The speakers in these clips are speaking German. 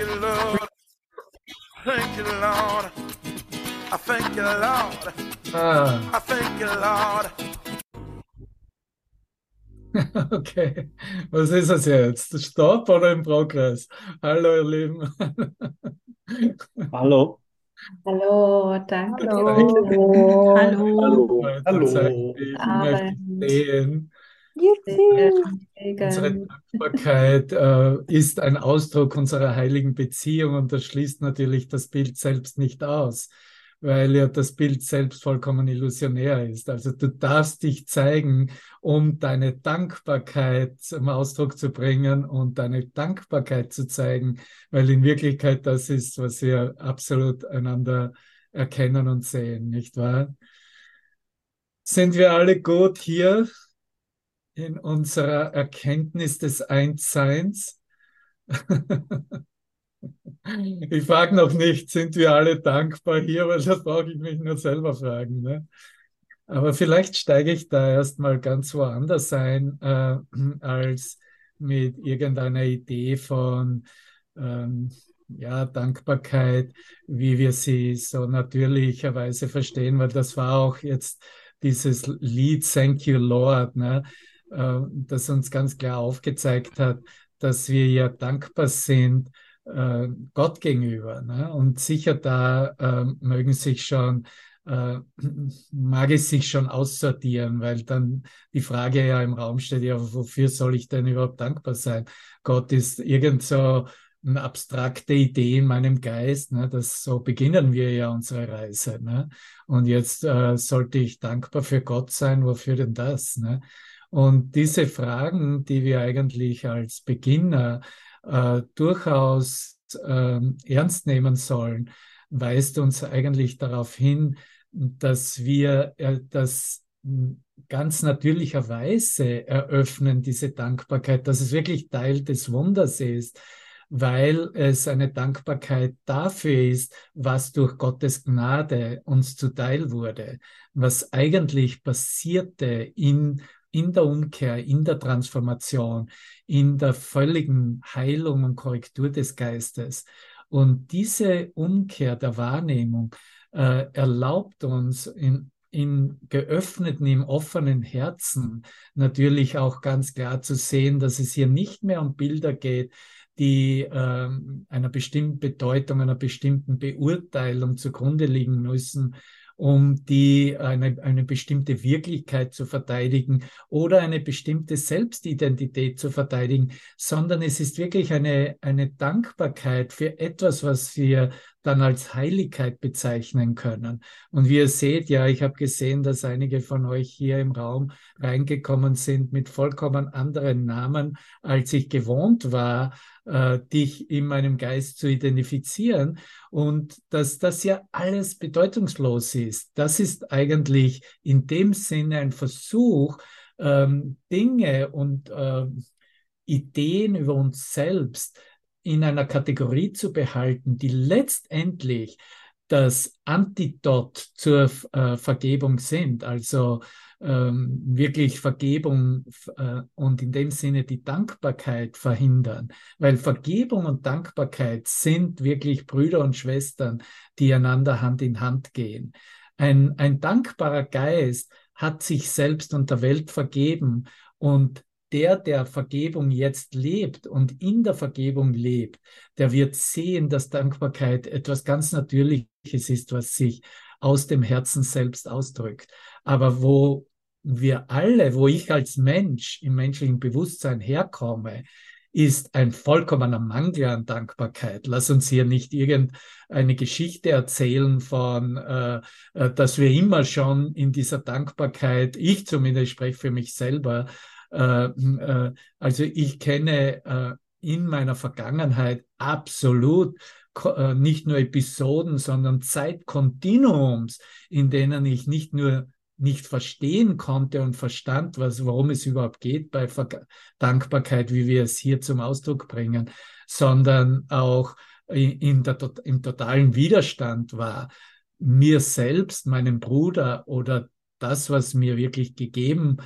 you, Lord. Thank you, Lord. I thank you, Lord. Ah, I thank you, Lord. okay. Was ist es jetzt? Stopp oder im Progress? Hallo, ihr Lieben. Hallo. Hallo, danke. Hallo. Hallo. Heute Hallo. zeigt, Ich möchte Abend. Unsere. Dankbarkeit äh, ist ein Ausdruck unserer heiligen Beziehung und das schließt natürlich das Bild selbst nicht aus, weil ja das Bild selbst vollkommen illusionär ist. Also du darfst dich zeigen, um deine Dankbarkeit zum Ausdruck zu bringen und deine Dankbarkeit zu zeigen, weil in Wirklichkeit das ist, was wir absolut einander erkennen und sehen, nicht wahr? Sind wir alle gut hier in unserer Erkenntnis des Einsseins? Ich frage noch nicht, sind wir alle dankbar hier, weil das brauche ich mich nur selber fragen. Ne? Aber vielleicht steige ich da erstmal ganz woanders ein, äh, als mit irgendeiner Idee von ähm, ja, Dankbarkeit, wie wir sie so natürlicherweise verstehen, weil das war auch jetzt dieses Lied Thank You Lord, ne, äh, das uns ganz klar aufgezeigt hat, dass wir ja dankbar sind äh, Gott gegenüber. Ne? Und sicher da äh, mögen sich schon, äh, mag es sich schon aussortieren, weil dann die Frage ja im Raum steht, ja, wofür soll ich denn überhaupt dankbar sein? Gott ist irgend so eine abstrakte Idee in meinem Geist. Ne? Das, so beginnen wir ja unsere Reise. Ne? Und jetzt äh, sollte ich dankbar für Gott sein. Wofür denn das? Ne? Und diese Fragen, die wir eigentlich als Beginner äh, durchaus äh, ernst nehmen sollen, weist uns eigentlich darauf hin, dass wir äh, das ganz natürlicherweise eröffnen, diese Dankbarkeit, dass es wirklich Teil des Wunders ist, weil es eine Dankbarkeit dafür ist, was durch Gottes Gnade uns zuteil wurde, was eigentlich passierte in in der Umkehr, in der Transformation, in der völligen Heilung und Korrektur des Geistes. Und diese Umkehr der Wahrnehmung äh, erlaubt uns in, in geöffneten, im offenen Herzen natürlich auch ganz klar zu sehen, dass es hier nicht mehr um Bilder geht, die äh, einer bestimmten Bedeutung, einer bestimmten Beurteilung zugrunde liegen müssen, um die eine, eine bestimmte Wirklichkeit zu verteidigen oder eine bestimmte Selbstidentität zu verteidigen, sondern es ist wirklich eine, eine Dankbarkeit für etwas, was wir dann als Heiligkeit bezeichnen können. Und wie ihr seht, ja, ich habe gesehen, dass einige von euch hier im Raum reingekommen sind mit vollkommen anderen Namen, als ich gewohnt war, äh, dich in meinem Geist zu identifizieren. Und dass das ja alles bedeutungslos ist. Das ist eigentlich in dem Sinne ein Versuch, ähm, Dinge und äh, Ideen über uns selbst in einer Kategorie zu behalten, die letztendlich das Antidot zur äh, Vergebung sind, also ähm, wirklich Vergebung äh, und in dem Sinne die Dankbarkeit verhindern, weil Vergebung und Dankbarkeit sind wirklich Brüder und Schwestern, die einander Hand in Hand gehen. Ein, ein dankbarer Geist hat sich selbst und der Welt vergeben und der, der Vergebung jetzt lebt und in der Vergebung lebt, der wird sehen, dass Dankbarkeit etwas ganz Natürliches ist, was sich aus dem Herzen selbst ausdrückt. Aber wo wir alle, wo ich als Mensch im menschlichen Bewusstsein herkomme, ist ein vollkommener Mangel an Dankbarkeit. Lass uns hier nicht irgendeine Geschichte erzählen von, äh, äh dass wir immer schon in dieser Dankbarkeit, ich zumindest spreche für mich selber, also ich kenne äh, in meiner Vergangenheit absolut nicht nur Episoden, sondern Zeitkontinuums, in denen ich nicht nur nicht verstehen konnte und verstand, was, worum es überhaupt geht bei Ver Dankbarkeit, wie wir es hier zum Ausdruck bringen, sondern auch in der, im totalen Widerstand war, mir selbst, meinem Bruder oder das, was mir wirklich gegeben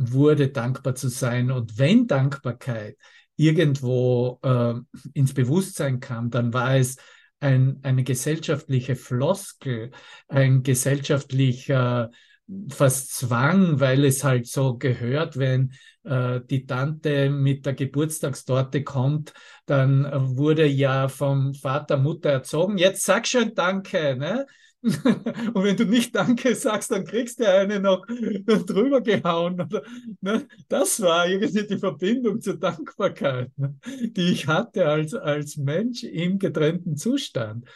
wurde, dankbar zu sein. Und wenn Dankbarkeit irgendwo äh, ins Bewusstsein kam, dann war es ein, eine gesellschaftliche Floskel, ein gesellschaftlicher fast Zwang, weil es halt so gehört, wenn äh, die Tante mit der Geburtstagstorte kommt, dann äh, wurde ja vom Vater, Mutter erzogen, jetzt sag schon Danke, ne? Und wenn du nicht Danke sagst, dann kriegst du eine noch drüber gehauen. Ne? Das war irgendwie die Verbindung zur Dankbarkeit, ne? die ich hatte als, als Mensch im getrennten Zustand.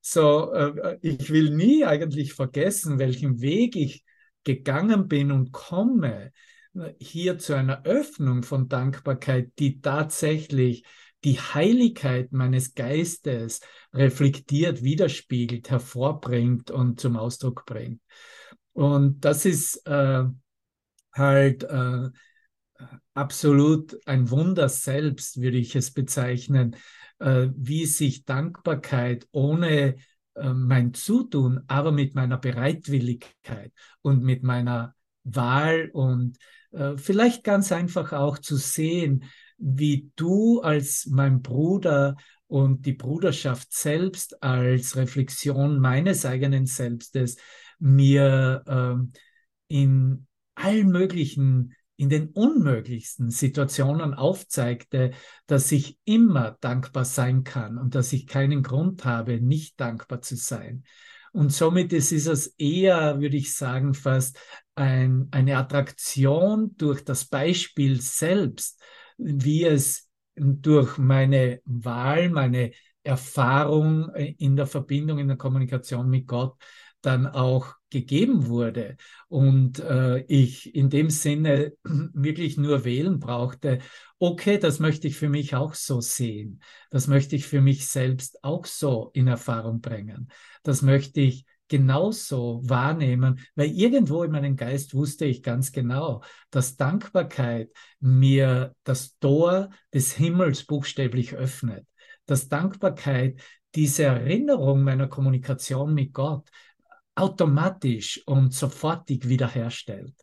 So, äh, ich will nie eigentlich vergessen, welchen Weg ich gegangen bin und komme ne, hier zu einer Öffnung von Dankbarkeit, die tatsächlich die Heiligkeit meines Geistes reflektiert, widerspiegelt, hervorbringt und zum Ausdruck bringt. Und das ist äh, halt äh, absolut ein Wunder selbst, würde ich es bezeichnen, äh, wie sich Dankbarkeit ohne äh, mein Zutun, aber mit meiner Bereitwilligkeit und mit meiner Wahl und äh, vielleicht ganz einfach auch zu sehen, wie du als mein Bruder und die Bruderschaft selbst als Reflexion meines eigenen Selbstes mir äh, in allen möglichen, in den unmöglichsten Situationen aufzeigte, dass ich immer dankbar sein kann und dass ich keinen Grund habe, nicht dankbar zu sein. Und somit ist, es eher, würde ich sagen, fast ein, eine Attraktion durch das Beispiel selbst, wie es durch meine Wahl, meine Erfahrung in der Verbindung, in der Kommunikation mit Gott dann auch gegeben wurde. Und äh, ich in dem Sinne wirklich nur wählen brauchte, okay, das möchte ich für mich auch so sehen, das möchte ich für mich selbst auch so in Erfahrung bringen, das möchte ich genauso wahrnehmen, weil irgendwo in meinem Geist wusste ich ganz genau, dass Dankbarkeit mir das Tor des Himmels buchstäblich öffnet, dass Dankbarkeit diese Erinnerung meiner Kommunikation mit Gott automatisch und sofortig wiederherstellt.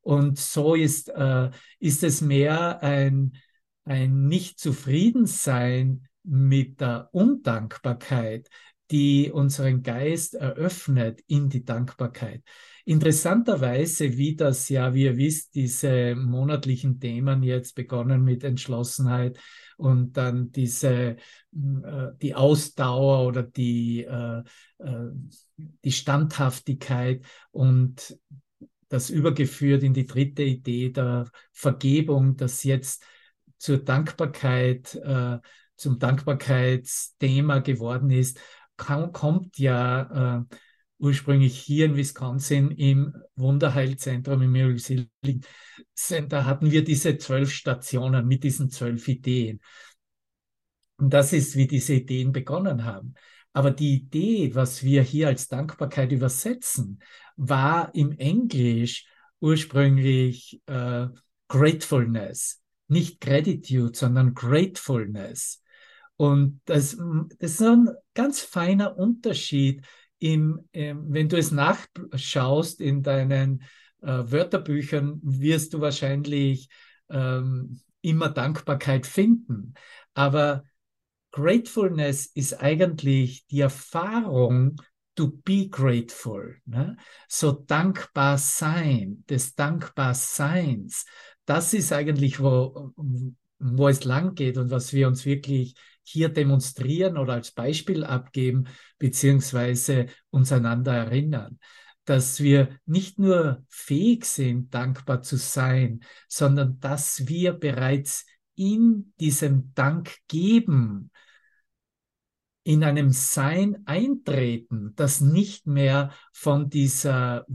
Und so ist, äh, ist es mehr ein, ein Nicht-Zufriedensein mit der Undankbarkeit, die unseren Geist eröffnet in die Dankbarkeit. Interessanterweise, wie das ja, wie ihr wisst, diese monatlichen Themen jetzt begonnen mit Entschlossenheit und dann diese, äh, die Ausdauer oder die, äh, äh, die Standhaftigkeit und das übergeführt in die dritte Idee der Vergebung, das jetzt zur Dankbarkeit, zum Dankbarkeitsthema geworden ist kommt ja äh, ursprünglich hier in Wisconsin im Wunderheilzentrum im Miracle Center hatten wir diese zwölf Stationen mit diesen zwölf Ideen. Und das ist, wie diese Ideen begonnen haben. Aber die Idee, was wir hier als Dankbarkeit übersetzen, war im Englisch ursprünglich äh, Gratefulness. Nicht Gratitude, sondern Gratefulness. Und das, das ist ein ganz feiner Unterschied, im, im, wenn du es nachschaust in deinen äh, Wörterbüchern, wirst du wahrscheinlich ähm, immer Dankbarkeit finden. Aber Gratefulness ist eigentlich die Erfahrung, to be grateful. Ne? So dankbar sein, des Dankbarseins. Das ist eigentlich, wo, wo es lang geht und was wir uns wirklich hier demonstrieren oder als Beispiel abgeben, beziehungsweise uns einander erinnern, dass wir nicht nur fähig sind, dankbar zu sein, sondern dass wir bereits in diesem Dank geben, in einem Sein eintreten, das nicht mehr von dieser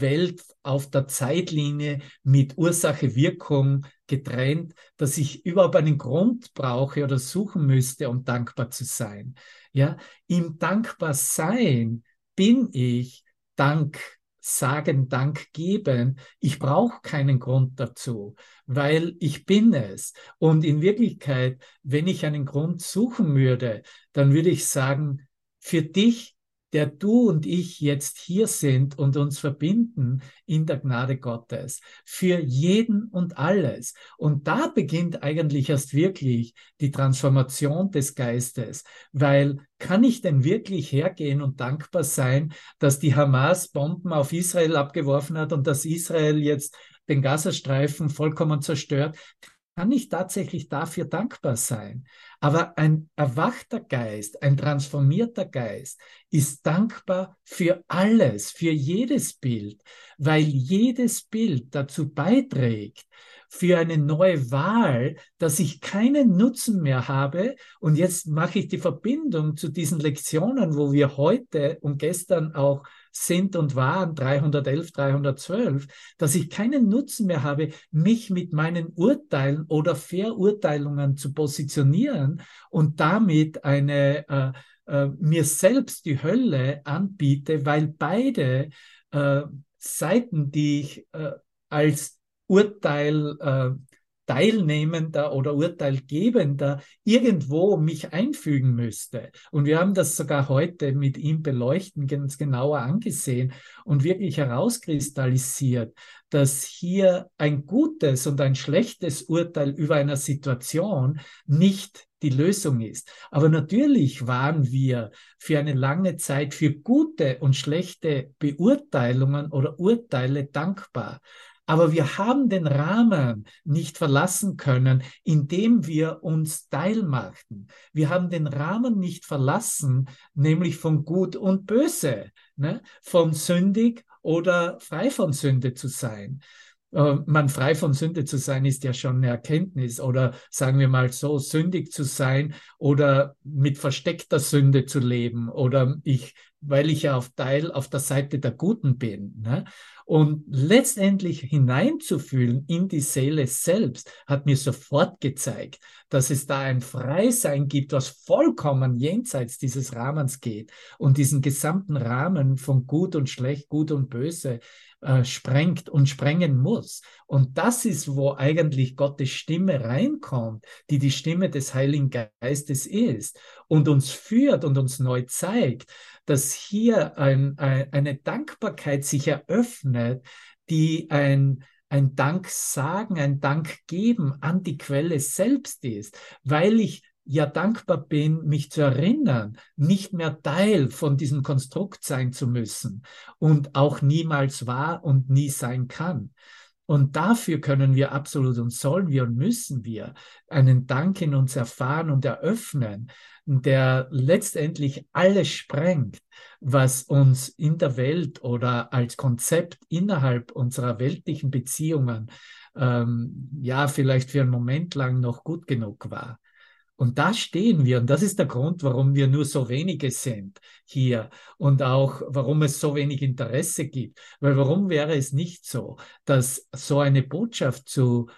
Welt auf der Zeitlinie mit Ursache-Wirkung getrennt, dass ich überhaupt einen Grund brauche oder suchen müsste, um dankbar zu sein. Ja, im Dankbarsein bin ich Dank sagen, Dank geben. Ich brauche keinen Grund dazu, weil ich bin es. Und in Wirklichkeit, wenn ich einen Grund suchen würde, dann würde ich sagen, für dich der du und ich jetzt hier sind und uns verbinden in der Gnade Gottes. Für jeden und alles. Und da beginnt eigentlich erst wirklich die Transformation des Geistes, weil kann ich denn wirklich hergehen und dankbar sein, dass die Hamas Bomben auf Israel abgeworfen hat und dass Israel jetzt den Gazastreifen vollkommen zerstört? Kann ich tatsächlich dafür dankbar sein? Aber ein erwachter Geist, ein transformierter Geist ist dankbar für alles, für jedes Bild, weil jedes Bild dazu beiträgt, für eine neue Wahl, dass ich keinen Nutzen mehr habe. Und jetzt mache ich die Verbindung zu diesen Lektionen, wo wir heute und gestern auch sind und waren 311, 312, dass ich keinen Nutzen mehr habe, mich mit meinen Urteilen oder Verurteilungen zu positionieren und damit eine äh, äh, mir selbst die Hölle anbiete, weil beide äh, Seiten, die ich äh, als Urteil äh, Teilnehmender oder Urteilgebender irgendwo mich einfügen müsste. Und wir haben das sogar heute mit ihm beleuchten, ganz genauer angesehen und wirklich herauskristallisiert, dass hier ein gutes und ein schlechtes Urteil über einer Situation nicht die Lösung ist. Aber natürlich waren wir für eine lange Zeit für gute und schlechte Beurteilungen oder Urteile dankbar. Aber wir haben den Rahmen nicht verlassen können, indem wir uns teilmachten. Wir haben den Rahmen nicht verlassen, nämlich von Gut und Böse, ne? von sündig oder frei von Sünde zu sein. Äh, man frei von Sünde zu sein, ist ja schon eine Erkenntnis. Oder sagen wir mal so, sündig zu sein oder mit versteckter Sünde zu leben. Oder ich, weil ich ja auf Teil auf der Seite der Guten bin. Ne? Und letztendlich hineinzufühlen in die Seele selbst hat mir sofort gezeigt, dass es da ein Freisein gibt, was vollkommen jenseits dieses Rahmens geht und diesen gesamten Rahmen von Gut und Schlecht, Gut und Böse äh, sprengt und sprengen muss. Und das ist, wo eigentlich Gottes Stimme reinkommt, die die Stimme des Heiligen Geistes ist und uns führt und uns neu zeigt, dass hier ein, ein, eine Dankbarkeit sich eröffnet, die ein, ein Dank sagen, ein Dank geben an die Quelle selbst ist, weil ich ja dankbar bin, mich zu erinnern, nicht mehr Teil von diesem Konstrukt sein zu müssen und auch niemals war und nie sein kann. Und dafür können wir absolut und sollen wir und müssen wir einen Dank in uns erfahren und eröffnen, der letztendlich alles sprengt, was uns in der Welt oder als Konzept innerhalb unserer weltlichen Beziehungen ähm, ja vielleicht für einen Moment lang noch gut genug war. Und da stehen wir. Und das ist der Grund, warum wir nur so wenige sind hier und auch warum es so wenig Interesse gibt. Weil warum wäre es nicht so, dass so eine Botschaft zu,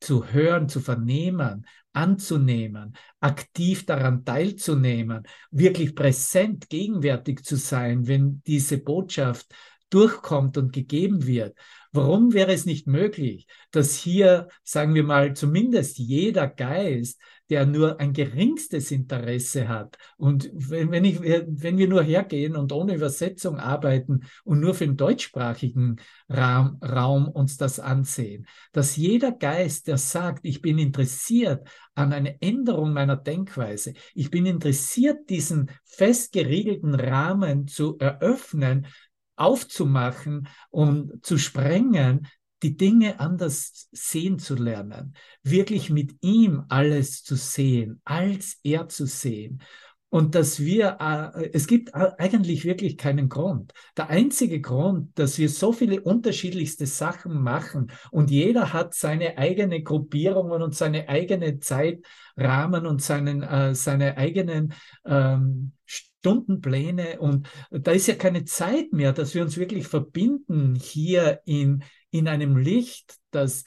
zu hören, zu vernehmen, anzunehmen, aktiv daran teilzunehmen, wirklich präsent, gegenwärtig zu sein, wenn diese Botschaft durchkommt und gegeben wird. Warum wäre es nicht möglich, dass hier, sagen wir mal, zumindest jeder Geist der nur ein geringstes Interesse hat. Und wenn, ich, wenn wir nur hergehen und ohne Übersetzung arbeiten und nur für den deutschsprachigen Raum, Raum uns das ansehen, dass jeder Geist, der sagt, ich bin interessiert an einer Änderung meiner Denkweise, ich bin interessiert, diesen festgeriegelten Rahmen zu eröffnen, aufzumachen und zu sprengen, die Dinge anders sehen zu lernen, wirklich mit ihm alles zu sehen, als er zu sehen. Und dass wir, äh, es gibt eigentlich wirklich keinen Grund. Der einzige Grund, dass wir so viele unterschiedlichste Sachen machen und jeder hat seine eigene Gruppierungen und seine eigene Zeitrahmen und seinen, äh, seine eigenen ähm, Stundenpläne und da ist ja keine Zeit mehr, dass wir uns wirklich verbinden hier in, in einem Licht, das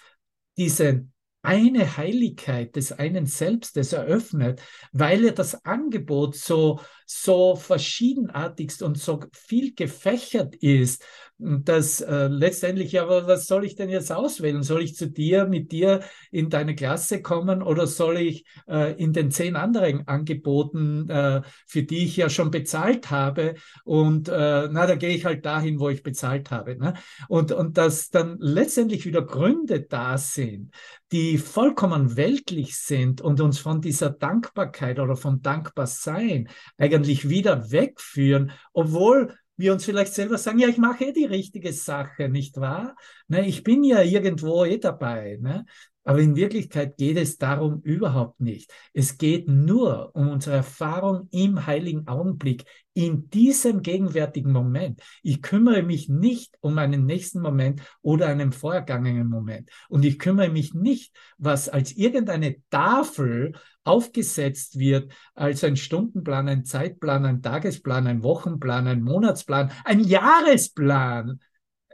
diese eine Heiligkeit des einen Selbstes eröffnet, weil er das Angebot so so verschiedenartigst und so viel gefächert ist, dass äh, letztendlich, ja, was soll ich denn jetzt auswählen? Soll ich zu dir, mit dir in deine Klasse kommen oder soll ich äh, in den zehn anderen Angeboten, äh, für die ich ja schon bezahlt habe und äh, na, da gehe ich halt dahin, wo ich bezahlt habe. Ne? Und, und dass dann letztendlich wieder Gründe da sind, die vollkommen weltlich sind und uns von dieser Dankbarkeit oder vom Dankbarsein eigentlich wieder wegführen, obwohl wir uns vielleicht selber sagen, ja, ich mache eh die richtige Sache, nicht wahr? Ne, ich bin ja irgendwo eh dabei. Ne? Aber in Wirklichkeit geht es darum überhaupt nicht. Es geht nur um unsere Erfahrung im heiligen Augenblick, in diesem gegenwärtigen Moment. Ich kümmere mich nicht um einen nächsten Moment oder einen vorhergangenen Moment. Und ich kümmere mich nicht, was als irgendeine Tafel aufgesetzt wird, als ein Stundenplan, ein Zeitplan, ein Tagesplan, ein Wochenplan, ein Monatsplan, ein Jahresplan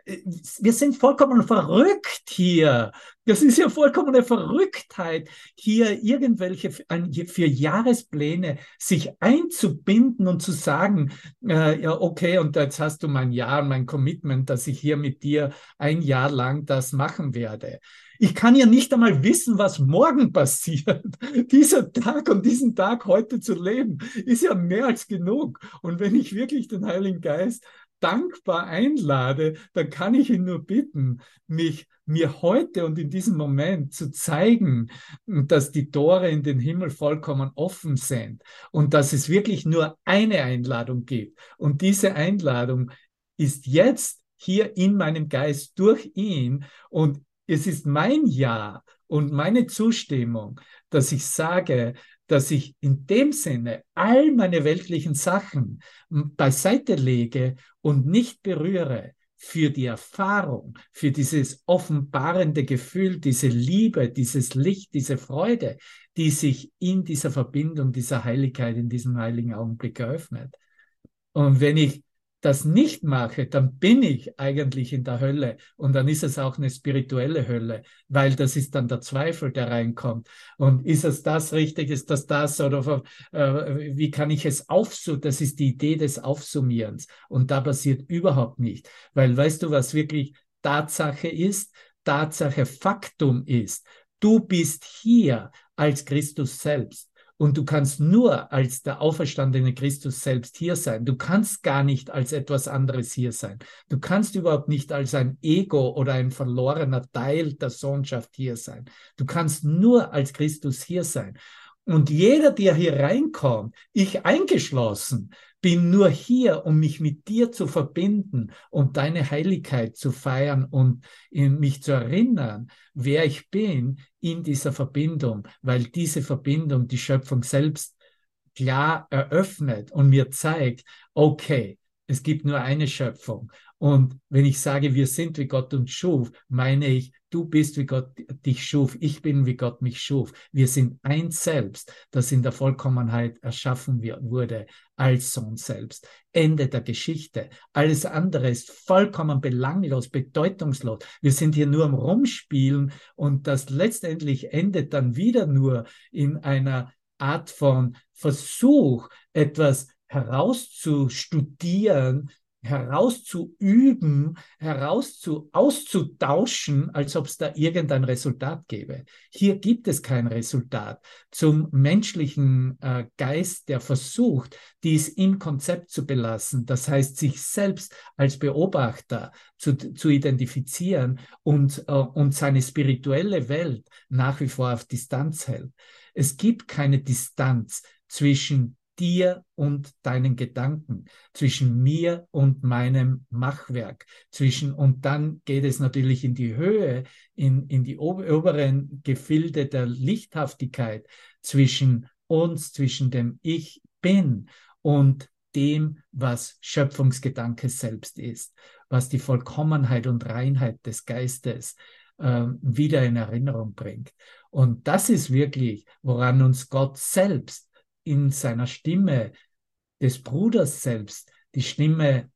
wir sind vollkommen verrückt hier. Das ist ja vollkommene Verrücktheit, hier irgendwelche für Jahrespläne sich einzubinden und zu sagen, äh, ja, okay, und jetzt hast du mein Jahr, mein Commitment, dass ich hier mit dir ein Jahr lang das machen werde. Ich kann ja nicht einmal wissen, was morgen passiert. Dieser Tag und diesen Tag heute zu leben, ist ja mehr als genug. Und wenn ich wirklich den Heiligen Geist dankbar einlade, dann kann ich ihn nur bitten, mich mir heute und in diesem Moment zu zeigen, dass die Tore in den Himmel vollkommen offen sind und dass es wirklich nur eine Einladung gibt. Und diese Einladung ist jetzt hier in meinem Geist durch ihn und es ist mein Ja und meine Zustimmung, dass ich sage, dass ich in dem Sinne all meine weltlichen Sachen beiseite lege und nicht berühre für die Erfahrung, für dieses offenbarende Gefühl, diese Liebe, dieses Licht, diese Freude, die sich in dieser Verbindung, dieser Heiligkeit, in diesem heiligen Augenblick eröffnet. Und wenn ich das nicht mache, dann bin ich eigentlich in der Hölle und dann ist es auch eine spirituelle Hölle, weil das ist dann der Zweifel, der reinkommt. Und ist es das richtig, ist das das oder äh, wie kann ich es aufsummieren? Das ist die Idee des Aufsummierens und da passiert überhaupt nicht, weil weißt du, was wirklich Tatsache ist? Tatsache Faktum ist. Du bist hier als Christus selbst. Und du kannst nur als der auferstandene Christus selbst hier sein. Du kannst gar nicht als etwas anderes hier sein. Du kannst überhaupt nicht als ein Ego oder ein verlorener Teil der Sohnschaft hier sein. Du kannst nur als Christus hier sein. Und jeder, der hier reinkommt, ich eingeschlossen, bin nur hier, um mich mit dir zu verbinden und deine Heiligkeit zu feiern und mich zu erinnern, wer ich bin in dieser Verbindung, weil diese Verbindung die Schöpfung selbst klar eröffnet und mir zeigt, okay, es gibt nur eine Schöpfung. Und wenn ich sage, wir sind wie Gott uns schuf, meine ich, du bist wie Gott dich schuf, ich bin wie Gott mich schuf. Wir sind ein Selbst, das in der Vollkommenheit erschaffen wurde als Sohn selbst. Ende der Geschichte. Alles andere ist vollkommen belanglos, bedeutungslos. Wir sind hier nur am Rumspielen und das letztendlich endet dann wieder nur in einer Art von Versuch, etwas herauszustudieren, herauszuüben, herauszu auszutauschen, als ob es da irgendein Resultat gäbe. Hier gibt es kein Resultat zum menschlichen äh, Geist, der versucht, dies im Konzept zu belassen. Das heißt, sich selbst als Beobachter zu, zu identifizieren und, äh, und seine spirituelle Welt nach wie vor auf Distanz hält. Es gibt keine Distanz zwischen dir und deinen Gedanken, zwischen mir und meinem Machwerk, zwischen, und dann geht es natürlich in die Höhe, in, in die oberen Gefilde der Lichthaftigkeit zwischen uns, zwischen dem Ich bin und dem, was Schöpfungsgedanke selbst ist, was die Vollkommenheit und Reinheit des Geistes äh, wieder in Erinnerung bringt. Und das ist wirklich, woran uns Gott selbst in seiner Stimme des Bruders selbst, die Stimme,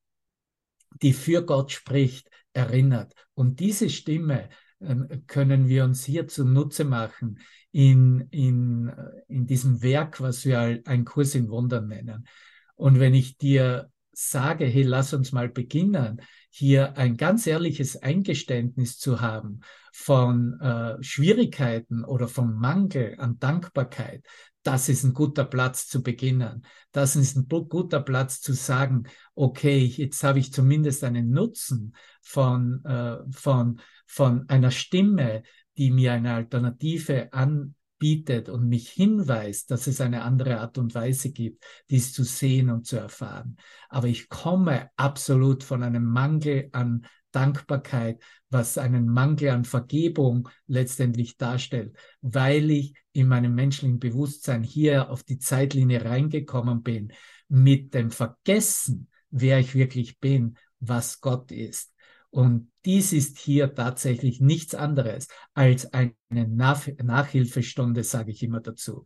die für Gott spricht, erinnert. Und diese Stimme ähm, können wir uns hier zunutze machen in, in, in diesem Werk, was wir ein Kurs in Wundern nennen. Und wenn ich dir sage, hey, lass uns mal beginnen, hier ein ganz ehrliches Eingeständnis zu haben von äh, Schwierigkeiten oder von Mangel an Dankbarkeit, das ist ein guter Platz zu beginnen. Das ist ein guter Platz zu sagen, okay, jetzt habe ich zumindest einen Nutzen von, äh, von, von einer Stimme, die mir eine Alternative an, bietet und mich hinweist, dass es eine andere Art und Weise gibt, dies zu sehen und zu erfahren. Aber ich komme absolut von einem Mangel an Dankbarkeit, was einen Mangel an Vergebung letztendlich darstellt, weil ich in meinem menschlichen Bewusstsein hier auf die Zeitlinie reingekommen bin mit dem Vergessen, wer ich wirklich bin, was Gott ist. Und dies ist hier tatsächlich nichts anderes als eine Nach Nachhilfestunde, sage ich immer dazu.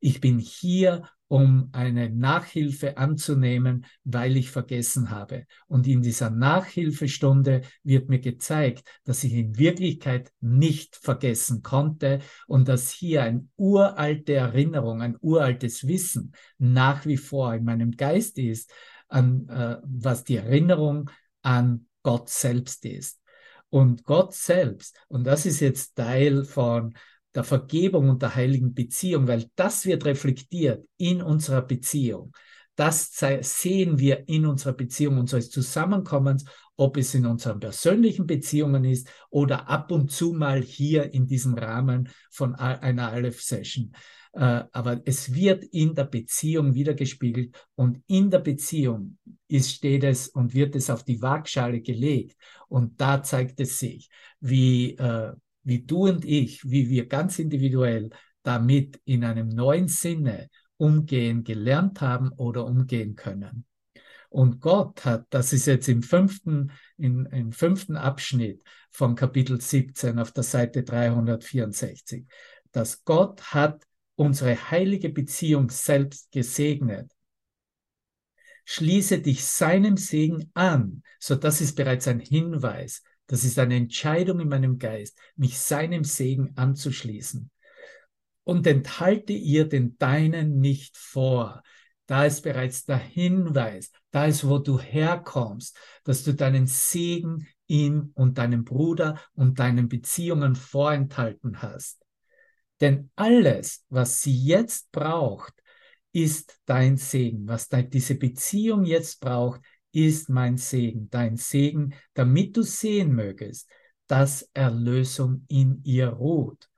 Ich bin hier, um eine Nachhilfe anzunehmen, weil ich vergessen habe. Und in dieser Nachhilfestunde wird mir gezeigt, dass ich in Wirklichkeit nicht vergessen konnte und dass hier eine uralte Erinnerung, ein uraltes Wissen nach wie vor in meinem Geist ist, an, äh, was die Erinnerung an Gott selbst ist. Und Gott selbst, und das ist jetzt Teil von der Vergebung und der heiligen Beziehung, weil das wird reflektiert in unserer Beziehung. Das sehen wir in unserer Beziehung unseres Zusammenkommens, ob es in unseren persönlichen Beziehungen ist oder ab und zu mal hier in diesem Rahmen von einer Aleph-Session. Äh, aber es wird in der Beziehung wiedergespiegelt und in der Beziehung ist, steht es und wird es auf die Waagschale gelegt und da zeigt es sich, wie, äh, wie du und ich, wie wir ganz individuell damit in einem neuen Sinne umgehen gelernt haben oder umgehen können. Und Gott hat, das ist jetzt im fünften, in, im fünften Abschnitt von Kapitel 17 auf der Seite 364, dass Gott hat unsere heilige Beziehung selbst gesegnet. Schließe dich seinem Segen an. So, das ist bereits ein Hinweis. Das ist eine Entscheidung in meinem Geist, mich seinem Segen anzuschließen. Und enthalte ihr den deinen nicht vor. Da ist bereits der Hinweis, da ist, wo du herkommst, dass du deinen Segen ihm und deinem Bruder und deinen Beziehungen vorenthalten hast. Denn alles, was sie jetzt braucht, ist dein Segen. Was diese Beziehung jetzt braucht, ist mein Segen, dein Segen, damit du sehen mögest, dass Erlösung in ihr ruht.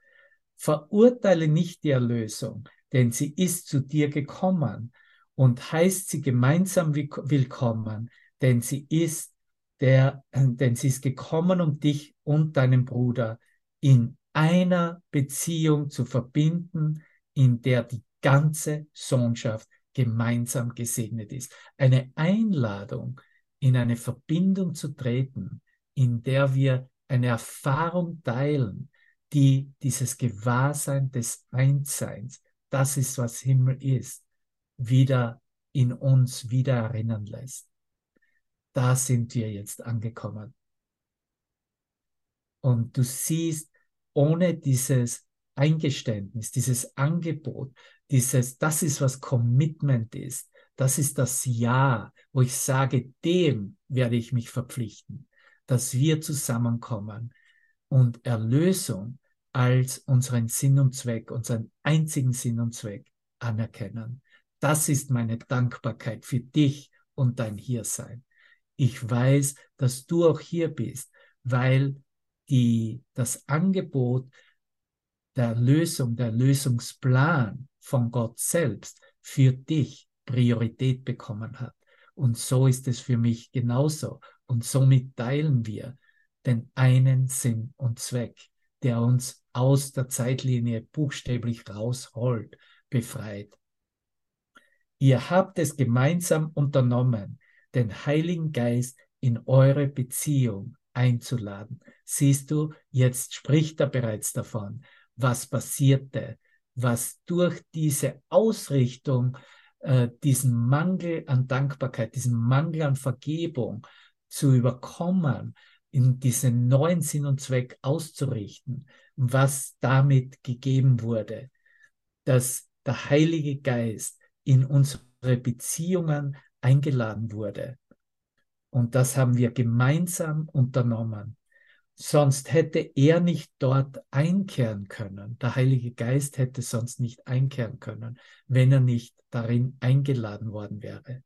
Verurteile nicht die Erlösung, denn sie ist zu dir gekommen und heißt sie gemeinsam willkommen, denn sie ist der, denn sie ist gekommen, um dich und deinen Bruder in einer Beziehung zu verbinden, in der die ganze Sohnschaft gemeinsam gesegnet ist. Eine Einladung, in eine Verbindung zu treten, in der wir eine Erfahrung teilen, die dieses Gewahrsein des Einsseins, das ist, was Himmel ist, wieder in uns wieder erinnern lässt. Da sind wir jetzt angekommen. Und du siehst, ohne dieses Eingeständnis, dieses Angebot, dieses, das ist, was Commitment ist, das ist das Ja, wo ich sage, dem werde ich mich verpflichten, dass wir zusammenkommen und Erlösung als unseren Sinn und Zweck, unseren einzigen Sinn und Zweck anerkennen. Das ist meine Dankbarkeit für dich und dein Hiersein. Ich weiß, dass du auch hier bist, weil die, das Angebot der Lösung, der Lösungsplan von Gott selbst für dich Priorität bekommen hat. Und so ist es für mich genauso. Und somit teilen wir den einen Sinn und Zweck, der uns aus der Zeitlinie buchstäblich rausholt, befreit. Ihr habt es gemeinsam unternommen, den Heiligen Geist in eure Beziehung einzuladen. Siehst du, jetzt spricht er bereits davon, was passierte, was durch diese Ausrichtung, äh, diesen Mangel an Dankbarkeit, diesen Mangel an Vergebung zu überkommen, in diesen neuen Sinn und Zweck auszurichten, was damit gegeben wurde, dass der Heilige Geist in unsere Beziehungen eingeladen wurde. Und das haben wir gemeinsam unternommen. Sonst hätte er nicht dort einkehren können. Der Heilige Geist hätte sonst nicht einkehren können, wenn er nicht darin eingeladen worden wäre.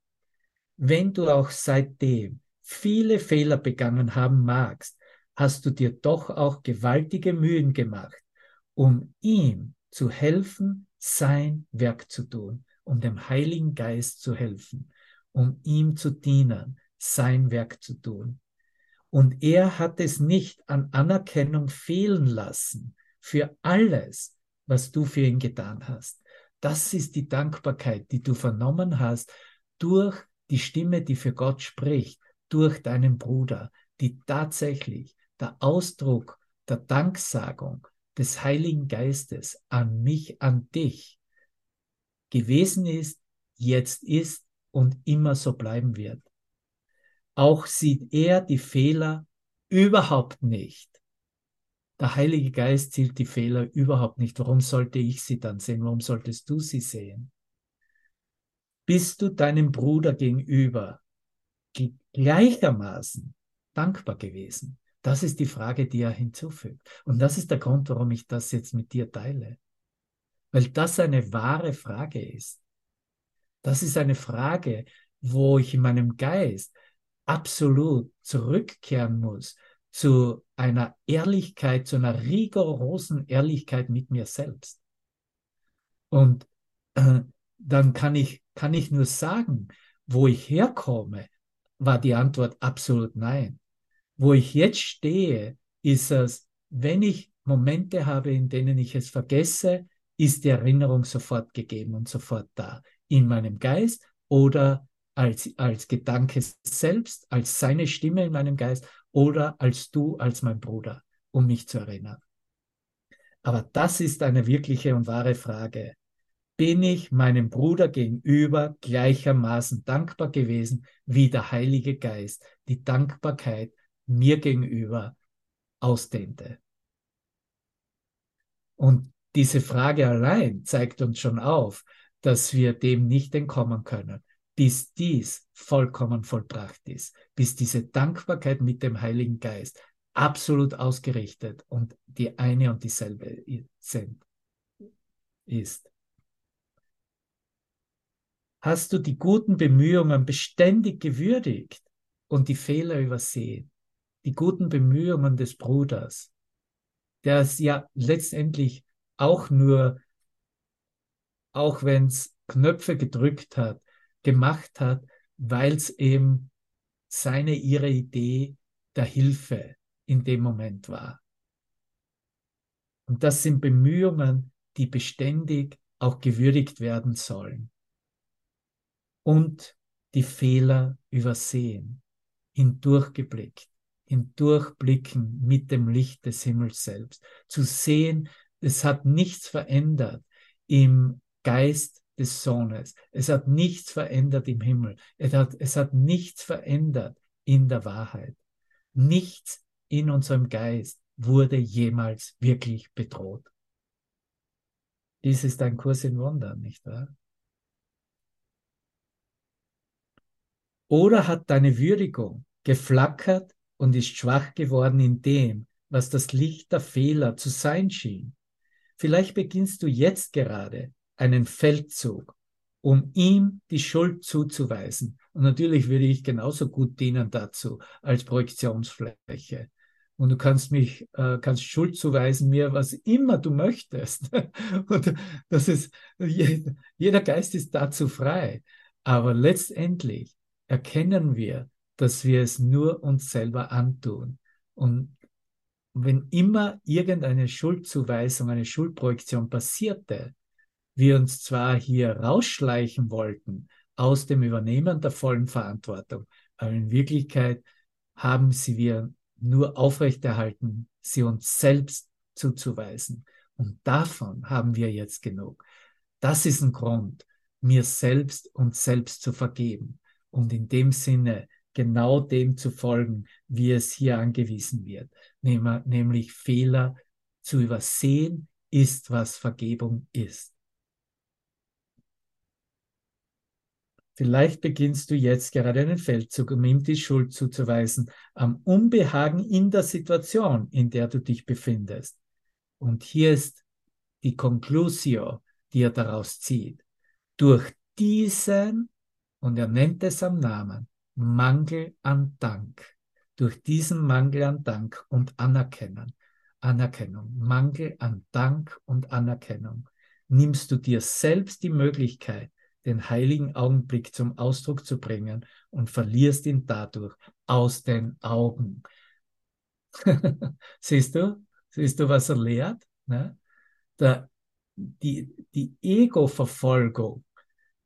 Wenn du auch seitdem viele Fehler begangen haben magst, hast du dir doch auch gewaltige Mühen gemacht, um ihm zu helfen, sein Werk zu tun, um dem Heiligen Geist zu helfen, um ihm zu dienen, sein Werk zu tun. Und er hat es nicht an Anerkennung fehlen lassen für alles, was du für ihn getan hast. Das ist die Dankbarkeit, die du vernommen hast durch die Stimme, die für Gott spricht, durch deinen Bruder, die tatsächlich der Ausdruck der Danksagung des Heiligen Geistes an mich, an dich gewesen ist, jetzt ist und immer so bleiben wird. Auch sieht er die Fehler überhaupt nicht. Der Heilige Geist sieht die Fehler überhaupt nicht. Warum sollte ich sie dann sehen? Warum solltest du sie sehen? Bist du deinem Bruder gegenüber gleichermaßen dankbar gewesen? Das ist die Frage, die er hinzufügt. Und das ist der Grund, warum ich das jetzt mit dir teile. Weil das eine wahre Frage ist. Das ist eine Frage, wo ich in meinem Geist absolut zurückkehren muss zu einer Ehrlichkeit, zu einer rigorosen Ehrlichkeit mit mir selbst. Und äh, dann kann ich, kann ich nur sagen, wo ich herkomme, war die Antwort absolut nein. Wo ich jetzt stehe, ist es, wenn ich Momente habe, in denen ich es vergesse, ist die Erinnerung sofort gegeben und sofort da. In meinem Geist oder als, als Gedanke selbst, als seine Stimme in meinem Geist oder als du, als mein Bruder, um mich zu erinnern. Aber das ist eine wirkliche und wahre Frage. Bin ich meinem Bruder gegenüber gleichermaßen dankbar gewesen wie der Heilige Geist die Dankbarkeit mir gegenüber ausdehnte. Und diese Frage allein zeigt uns schon auf, dass wir dem nicht entkommen können, bis dies vollkommen vollbracht ist, bis diese Dankbarkeit mit dem Heiligen Geist absolut ausgerichtet und die eine und dieselbe sind, ist. Hast du die guten Bemühungen beständig gewürdigt und die Fehler übersehen? die guten Bemühungen des Bruders, der es ja letztendlich auch nur, auch wenn es Knöpfe gedrückt hat, gemacht hat, weil es eben seine, ihre Idee der Hilfe in dem Moment war. Und das sind Bemühungen, die beständig auch gewürdigt werden sollen. Und die Fehler übersehen, hindurchgeblickt hindurchblicken mit dem Licht des Himmels selbst. Zu sehen, es hat nichts verändert im Geist des Sohnes. Es hat nichts verändert im Himmel. Es hat, es hat nichts verändert in der Wahrheit. Nichts in unserem Geist wurde jemals wirklich bedroht. Dies ist ein Kurs in Wundern, nicht wahr? Oder hat deine Würdigung geflackert und ist schwach geworden in dem, was das Licht der Fehler zu sein schien. Vielleicht beginnst du jetzt gerade einen Feldzug, um ihm die Schuld zuzuweisen. Und natürlich würde ich genauso gut dienen dazu als Projektionsfläche. Und du kannst mich, äh, kannst Schuld zuweisen mir, was immer du möchtest. Und das ist, jeder Geist ist dazu frei. Aber letztendlich erkennen wir, dass wir es nur uns selber antun. Und wenn immer irgendeine Schuldzuweisung, eine Schuldprojektion passierte, wir uns zwar hier rausschleichen wollten aus dem Übernehmen der vollen Verantwortung, aber in Wirklichkeit haben sie wir nur aufrechterhalten, sie uns selbst zuzuweisen. Und davon haben wir jetzt genug. Das ist ein Grund, mir selbst und selbst zu vergeben. Und in dem Sinne genau dem zu folgen, wie es hier angewiesen wird, nämlich Fehler zu übersehen, ist, was Vergebung ist. Vielleicht beginnst du jetzt gerade einen Feldzug, um ihm die Schuld zuzuweisen am Unbehagen in der Situation, in der du dich befindest. Und hier ist die Conclusio, die er daraus zieht. Durch diesen, und er nennt es am Namen, Mangel an Dank, durch diesen Mangel an Dank und Anerkennen, Anerkennung, Mangel an Dank und Anerkennung, nimmst du dir selbst die Möglichkeit, den heiligen Augenblick zum Ausdruck zu bringen und verlierst ihn dadurch aus den Augen. Siehst du? Siehst du, was er lehrt? Ne? Der, die die Ego-Verfolgung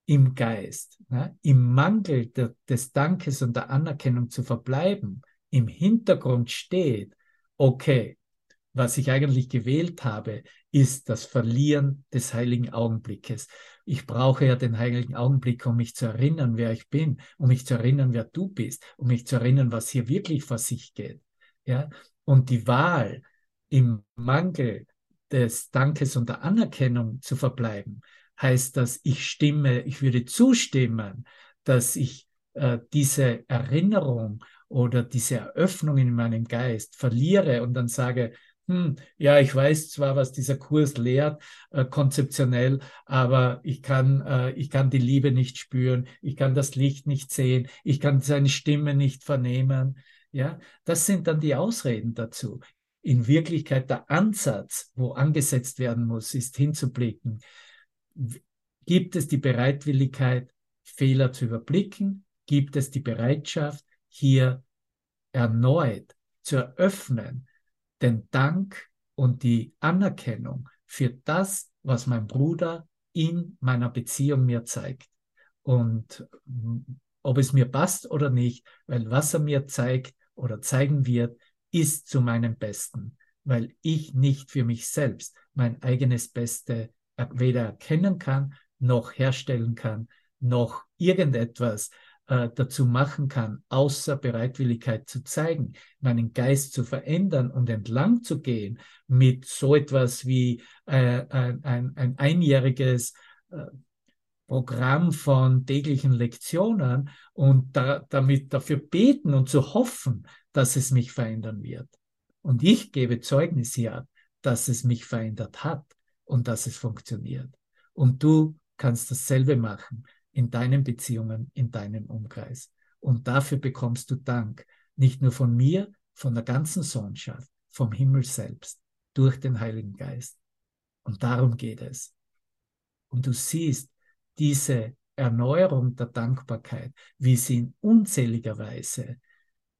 im Geist, ne? im Mangel der, des Dankes und der Anerkennung zu verbleiben, im Hintergrund steht, okay, was ich eigentlich gewählt habe, ist das Verlieren des heiligen Augenblickes. Ich brauche ja den heiligen Augenblick, um mich zu erinnern, wer ich bin, um mich zu erinnern, wer du bist, um mich zu erinnern, was hier wirklich vor sich geht. Ja? Und die Wahl im Mangel des Dankes und der Anerkennung zu verbleiben, heißt, dass ich stimme, ich würde zustimmen, dass ich äh, diese Erinnerung oder diese Eröffnung in meinem Geist verliere und dann sage, hm, ja, ich weiß zwar, was dieser Kurs lehrt, äh, konzeptionell, aber ich kann, äh, ich kann die Liebe nicht spüren, ich kann das Licht nicht sehen, ich kann seine Stimme nicht vernehmen. Ja, das sind dann die Ausreden dazu. In Wirklichkeit der Ansatz, wo angesetzt werden muss, ist hinzublicken. Gibt es die Bereitwilligkeit, Fehler zu überblicken? Gibt es die Bereitschaft, hier erneut zu eröffnen, den Dank und die Anerkennung für das, was mein Bruder in meiner Beziehung mir zeigt. Und mm, ob es mir passt oder nicht, weil was er mir zeigt oder zeigen wird, ist zu meinem Besten, weil ich nicht für mich selbst mein eigenes Beste weder erkennen kann, noch herstellen kann, noch irgendetwas äh, dazu machen kann, außer Bereitwilligkeit zu zeigen, meinen Geist zu verändern und entlang zu gehen mit so etwas wie äh, ein, ein, ein, einjähriges äh, Programm von täglichen Lektionen und da, damit dafür beten und zu hoffen, dass es mich verändern wird. Und ich gebe Zeugnis hier ab, dass es mich verändert hat und dass es funktioniert. Und du kannst dasselbe machen in deinen Beziehungen, in deinem Umkreis. Und dafür bekommst du Dank, nicht nur von mir, von der ganzen Sohnschaft, vom Himmel selbst, durch den Heiligen Geist. Und darum geht es. Und du siehst diese Erneuerung der Dankbarkeit, wie sie in unzähliger Weise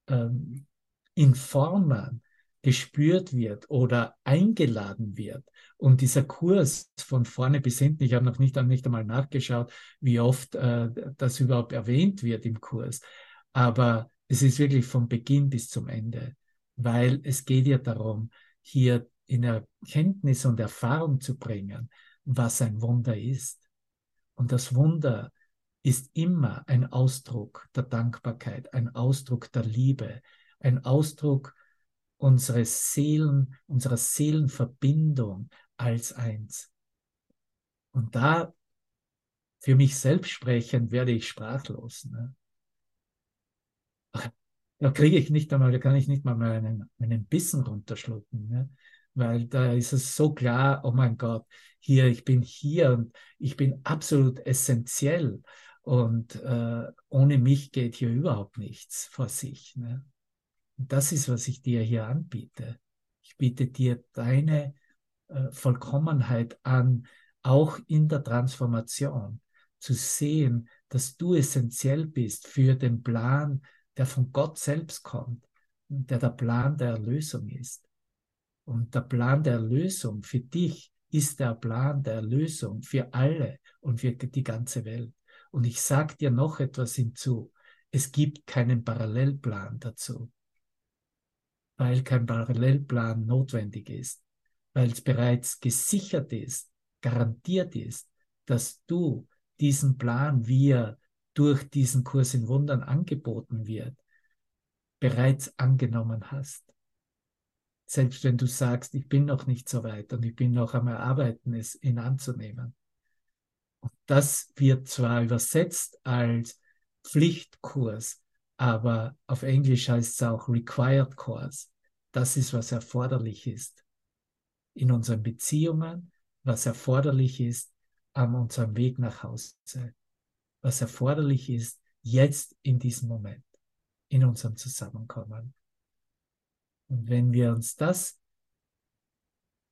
ähm, in Formen gespürt wird oder eingeladen wird. Und dieser Kurs von vorne bis hinten, ich habe noch nicht, nicht einmal nachgeschaut, wie oft äh, das überhaupt erwähnt wird im Kurs. Aber es ist wirklich vom Beginn bis zum Ende, weil es geht ja darum, hier in Erkenntnis und Erfahrung zu bringen, was ein Wunder ist. Und das Wunder ist immer ein Ausdruck der Dankbarkeit, ein Ausdruck der Liebe, ein Ausdruck unsere Seelen, unserer Seelenverbindung als eins. Und da für mich selbst sprechen, werde ich sprachlos. Ne? Da kriege ich nicht einmal, da kann ich nicht mal meinen, meinen Bissen runterschlucken, ne? weil da ist es so klar, oh mein Gott, hier, ich bin hier und ich bin absolut essentiell und äh, ohne mich geht hier überhaupt nichts vor sich. Ne? Das ist, was ich dir hier anbiete. Ich biete dir deine äh, Vollkommenheit an, auch in der Transformation, zu sehen, dass du essentiell bist für den Plan, der von Gott selbst kommt, der der Plan der Erlösung ist. Und der Plan der Erlösung für dich ist der Plan der Erlösung für alle und für die ganze Welt. Und ich sage dir noch etwas hinzu. Es gibt keinen Parallelplan dazu weil kein Parallelplan notwendig ist, weil es bereits gesichert ist, garantiert ist, dass du diesen Plan, wie er durch diesen Kurs in Wundern angeboten wird, bereits angenommen hast. Selbst wenn du sagst, ich bin noch nicht so weit und ich bin noch am Erarbeiten, es ihn anzunehmen. Und das wird zwar übersetzt als Pflichtkurs, aber auf Englisch heißt es auch Required Course. Das ist, was erforderlich ist in unseren Beziehungen, was erforderlich ist an unserem Weg nach Hause, was erforderlich ist jetzt in diesem Moment, in unserem Zusammenkommen. Und wenn wir uns das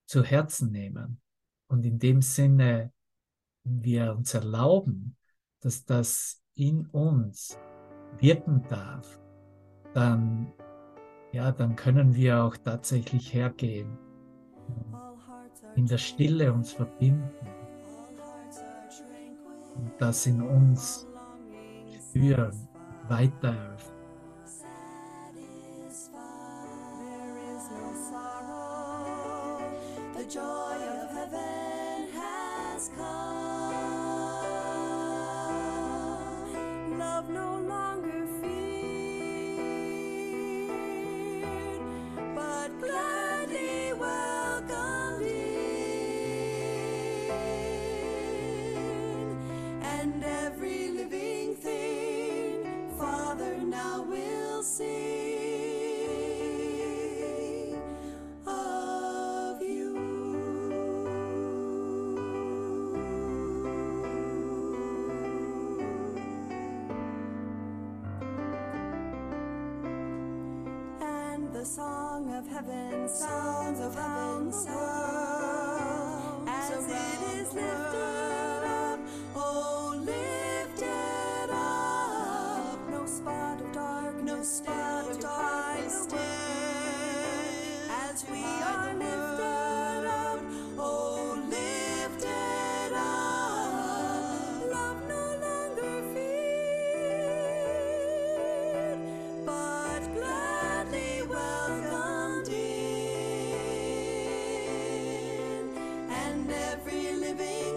zu Herzen nehmen und in dem Sinne wir uns erlauben, dass das in uns wirken darf, dann, ja, dann können wir auch tatsächlich hergehen, in der Stille uns verbinden und das in uns spüren, weiter öffnen. Every living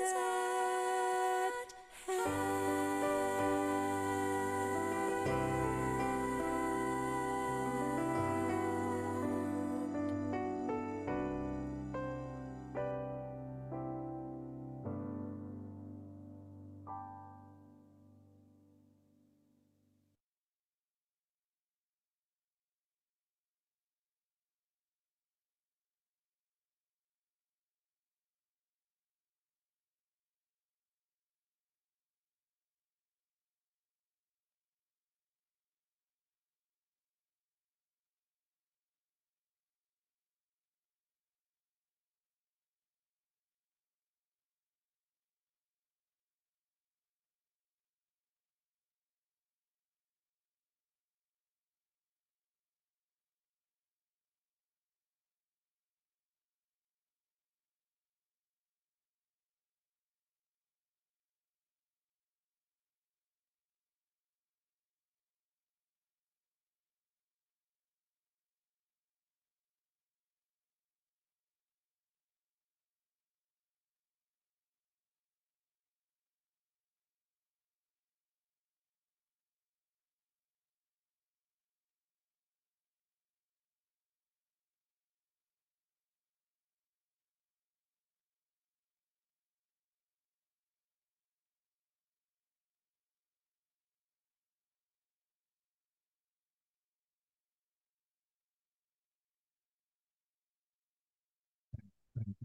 time.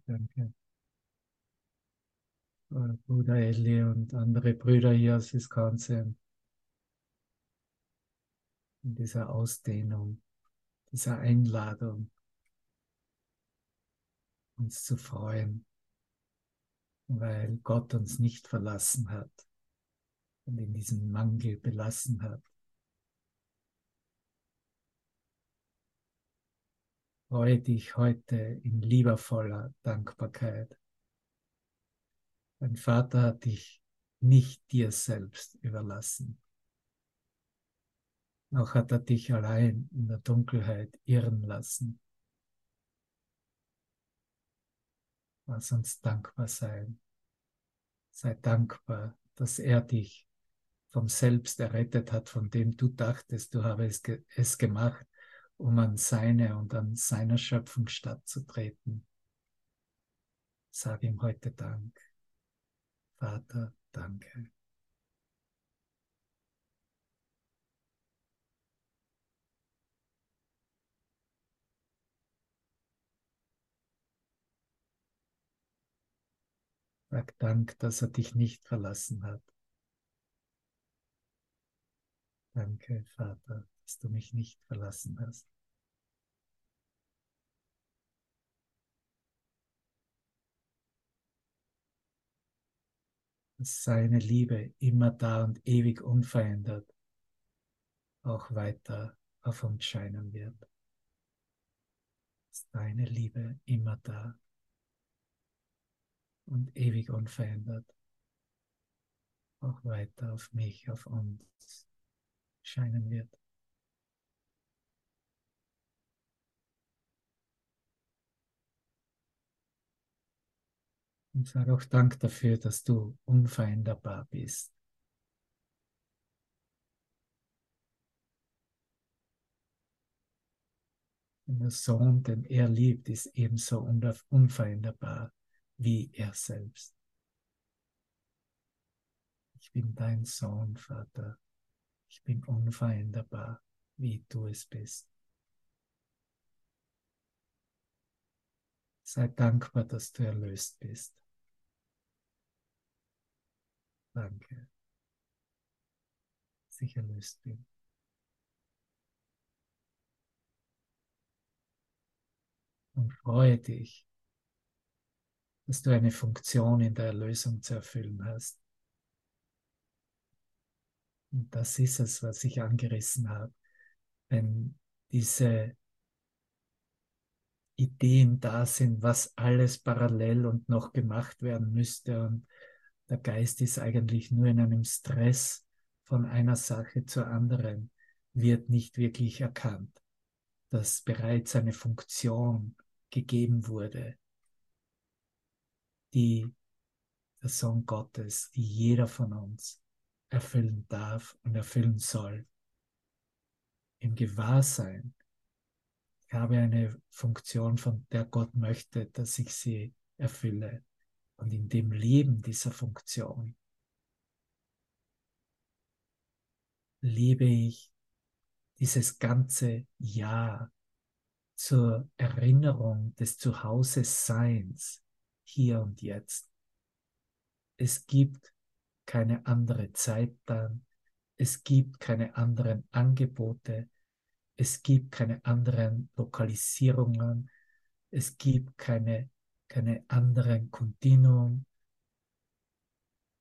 Danke. Äh, Bruder Elli und andere Brüder hier aus Wisconsin. In dieser Ausdehnung, dieser Einladung, uns zu freuen, weil Gott uns nicht verlassen hat und in diesem Mangel belassen hat. Freue dich heute in liebevoller Dankbarkeit. Dein Vater hat dich nicht dir selbst überlassen. Noch hat er dich allein in der Dunkelheit irren lassen. Lass uns dankbar sein. Sei dankbar, dass er dich vom Selbst errettet hat, von dem du dachtest, du habe es, ge es gemacht, um an seine und an seiner Schöpfung stattzutreten. Sag ihm heute Dank. Vater, danke. Sag Dank, dass er dich nicht verlassen hat. Danke, Vater, dass du mich nicht verlassen hast. Dass seine Liebe immer da und ewig unverändert auch weiter auf uns scheinen wird. Dass deine Liebe immer da und ewig unverändert auch weiter auf mich, auf uns scheinen wird. Und sage auch Dank dafür, dass du unveränderbar bist. Und der Sohn, den er liebt, ist ebenso unveränderbar wie er selbst. Ich bin dein Sohn, Vater. Ich bin unveränderbar, wie du es bist. Sei dankbar, dass du erlöst bist. Danke, dass ich erlöst bin. Und freue dich, dass du eine Funktion in der Erlösung zu erfüllen hast. Und das ist es, was ich angerissen habe. Wenn diese Ideen da sind, was alles parallel und noch gemacht werden müsste und der Geist ist eigentlich nur in einem Stress von einer Sache zur anderen, wird nicht wirklich erkannt, dass bereits eine Funktion gegeben wurde, die der Sohn Gottes, die jeder von uns erfüllen darf und erfüllen soll. Im Gewahrsein, ich habe eine Funktion, von der Gott möchte, dass ich sie erfülle. Und in dem Leben dieser Funktion lebe ich dieses ganze Jahr zur Erinnerung des Zuhause-Seins hier und jetzt. Es gibt keine andere Zeit dann, es gibt keine anderen Angebote, es gibt keine anderen Lokalisierungen, es gibt keine, keine anderen Kontinuum,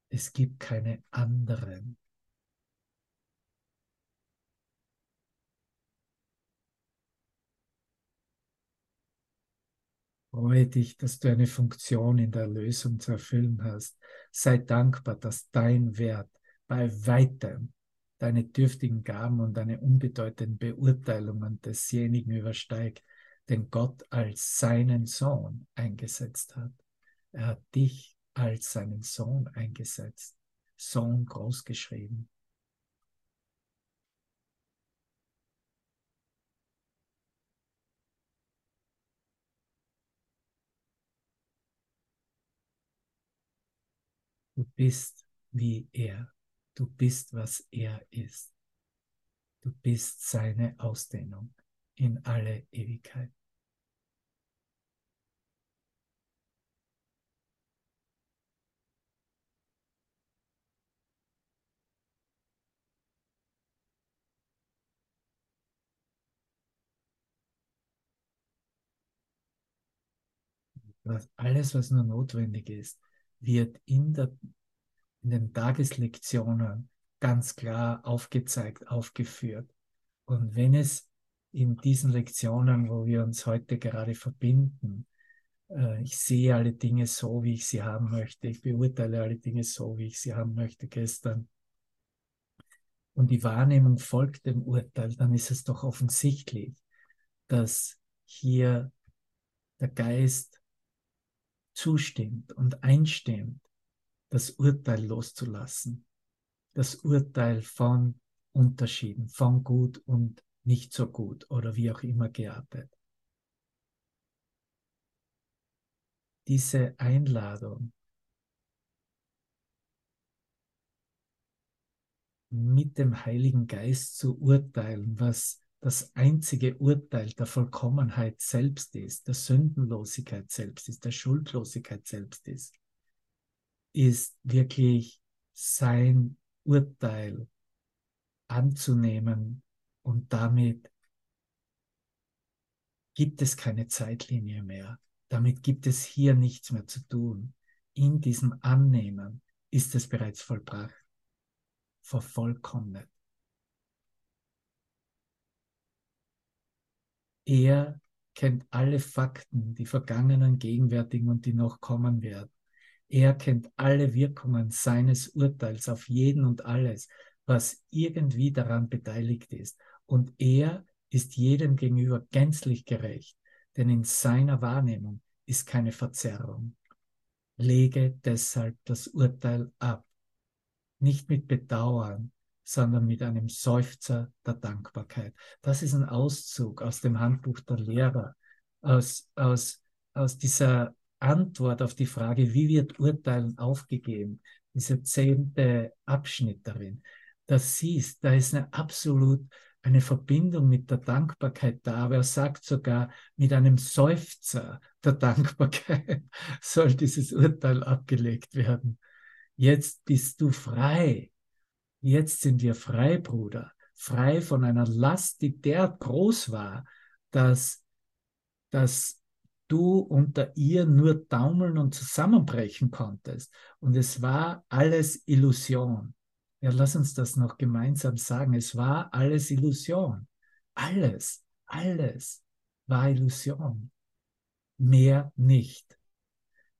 es gibt keine anderen. Freue dich, dass du eine Funktion in der Erlösung zu erfüllen hast. Sei dankbar, dass dein Wert bei weitem deine dürftigen Gaben und deine unbedeutenden Beurteilungen desjenigen übersteigt, den Gott als seinen Sohn eingesetzt hat. Er hat dich als seinen Sohn eingesetzt. Sohn großgeschrieben. Du bist wie er. Du bist, was er ist. Du bist seine Ausdehnung in alle Ewigkeit. alles, was nur notwendig ist, wird in, der, in den Tageslektionen ganz klar aufgezeigt, aufgeführt. Und wenn es in diesen Lektionen, wo wir uns heute gerade verbinden. Äh, ich sehe alle Dinge so, wie ich sie haben möchte. Ich beurteile alle Dinge so, wie ich sie haben möchte gestern. Und die Wahrnehmung folgt dem Urteil, dann ist es doch offensichtlich, dass hier der Geist zustimmt und einstimmt, das Urteil loszulassen. Das Urteil von Unterschieden, von gut und nicht so gut oder wie auch immer geartet. Diese Einladung mit dem Heiligen Geist zu urteilen, was das einzige Urteil der Vollkommenheit selbst ist, der Sündenlosigkeit selbst ist, der Schuldlosigkeit selbst ist, ist wirklich sein Urteil anzunehmen und damit gibt es keine Zeitlinie mehr. Damit gibt es hier nichts mehr zu tun. In diesem Annehmen ist es bereits vollbracht, vervollkommnet. Er kennt alle Fakten, die vergangenen, gegenwärtigen und die noch kommen werden. Er kennt alle Wirkungen seines Urteils auf jeden und alles, was irgendwie daran beteiligt ist. Und er ist jedem gegenüber gänzlich gerecht, denn in seiner Wahrnehmung ist keine Verzerrung. Lege deshalb das Urteil ab, nicht mit Bedauern, sondern mit einem Seufzer der Dankbarkeit. Das ist ein Auszug aus dem Handbuch der Lehrer, aus, aus, aus dieser Antwort auf die Frage, wie wird Urteilen aufgegeben, dieser zehnte Abschnitt darin. Da siehst, da ist eine absolut eine Verbindung mit der Dankbarkeit da, aber er sagt sogar, mit einem Seufzer der Dankbarkeit soll dieses Urteil abgelegt werden. Jetzt bist du frei. Jetzt sind wir frei, Bruder. Frei von einer Last, die derart groß war, dass, dass du unter ihr nur taumeln und zusammenbrechen konntest. Und es war alles Illusion. Ja, lass uns das noch gemeinsam sagen. Es war alles Illusion. Alles, alles war Illusion. Mehr nicht.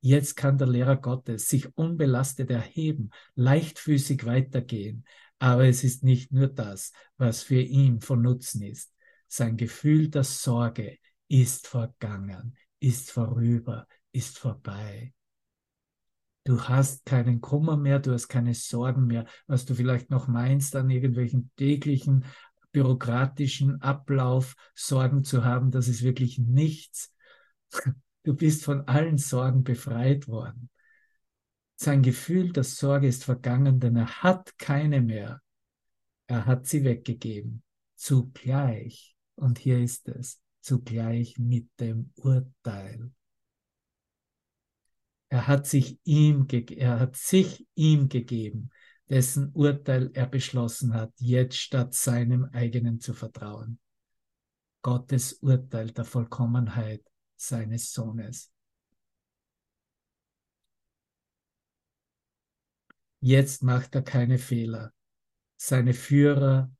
Jetzt kann der Lehrer Gottes sich unbelastet erheben, leichtfüßig weitergehen. Aber es ist nicht nur das, was für ihn von Nutzen ist. Sein Gefühl der Sorge ist vergangen, ist vorüber, ist vorbei. Du hast keinen Kummer mehr, du hast keine Sorgen mehr, was du vielleicht noch meinst, an irgendwelchen täglichen bürokratischen Ablauf Sorgen zu haben, das ist wirklich nichts. Du bist von allen Sorgen befreit worden. Sein Gefühl der Sorge ist vergangen, denn er hat keine mehr. Er hat sie weggegeben. Zugleich, und hier ist es, zugleich mit dem Urteil. Er hat sich ihm, er hat sich ihm gegeben, dessen Urteil er beschlossen hat, jetzt statt seinem eigenen zu vertrauen. Gottes Urteil der Vollkommenheit seines Sohnes. Jetzt macht er keine Fehler. Seine Führer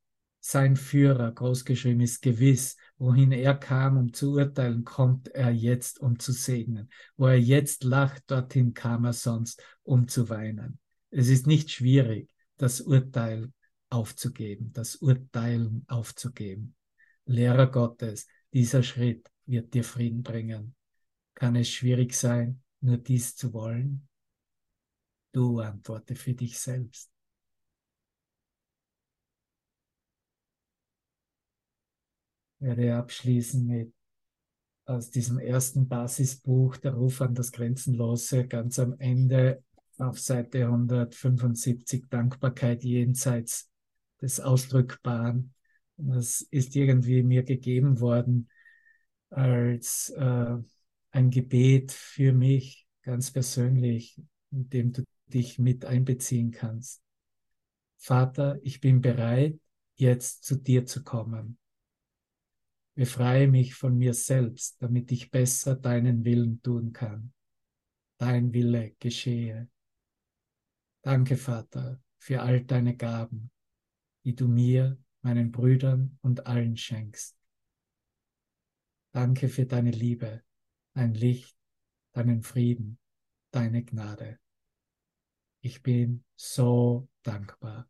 sein Führer, großgeschrieben ist gewiss, wohin er kam, um zu urteilen, kommt er jetzt, um zu segnen. Wo er jetzt lacht, dorthin kam er sonst, um zu weinen. Es ist nicht schwierig, das Urteil aufzugeben, das Urteilen aufzugeben. Lehrer Gottes, dieser Schritt wird dir Frieden bringen. Kann es schwierig sein, nur dies zu wollen? Du antworte für dich selbst. Werde abschließen mit aus diesem ersten Basisbuch, der Ruf an das Grenzenlose, ganz am Ende auf Seite 175, Dankbarkeit jenseits des Ausdrückbaren. Das ist irgendwie mir gegeben worden als äh, ein Gebet für mich ganz persönlich, in dem du dich mit einbeziehen kannst. Vater, ich bin bereit, jetzt zu dir zu kommen. Befreie mich von mir selbst, damit ich besser deinen Willen tun kann. Dein Wille geschehe. Danke, Vater, für all deine Gaben, die du mir, meinen Brüdern und allen schenkst. Danke für deine Liebe, dein Licht, deinen Frieden, deine Gnade. Ich bin so dankbar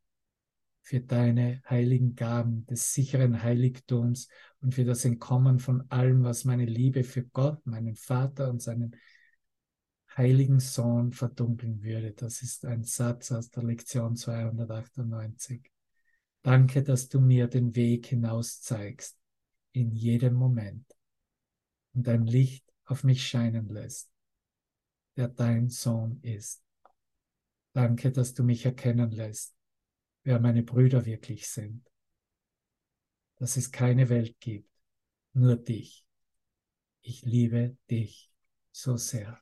für deine heiligen Gaben des sicheren Heiligtums und für das Entkommen von allem, was meine Liebe für Gott, meinen Vater und seinen heiligen Sohn verdunkeln würde. Das ist ein Satz aus der Lektion 298. Danke, dass du mir den Weg hinaus zeigst, in jedem Moment, und dein Licht auf mich scheinen lässt, der dein Sohn ist. Danke, dass du mich erkennen lässt, wer meine Brüder wirklich sind. Dass es keine Welt gibt, nur dich. Ich liebe dich so sehr.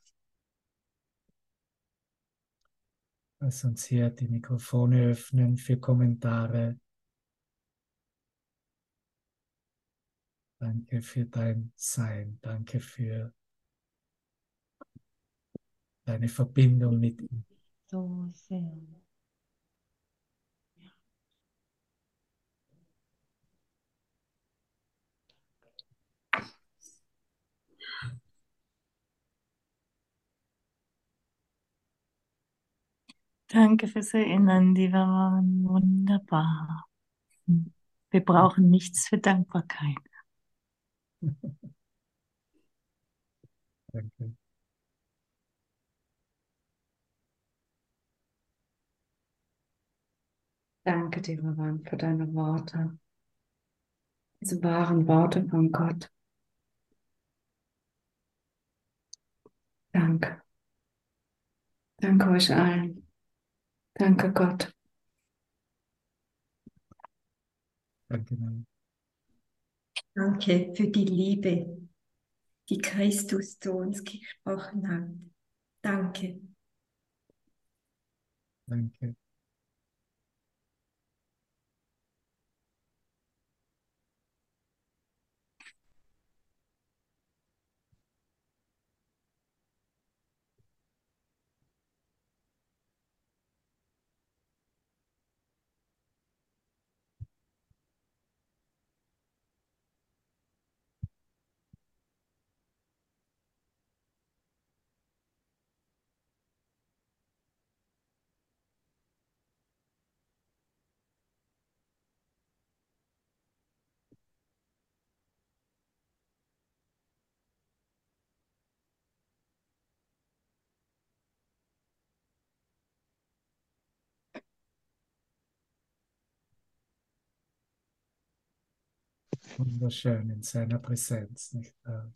Lass uns hier die Mikrofone öffnen für Kommentare. Danke für dein Sein. Danke für deine Verbindung mit ihm. So sehr. Danke fürs Erinnern, die waren wunderbar. Wir brauchen nichts für Dankbarkeit. Danke. Danke dir, Ravan, für deine Worte. Diese wahren Worte von Gott. Danke. Danke euch allen. Danke Gott. Danke. Danke für die Liebe, die Christus zu uns gesprochen hat. Danke. Danke. Wunderschön in seiner Präsenz, nicht wahr?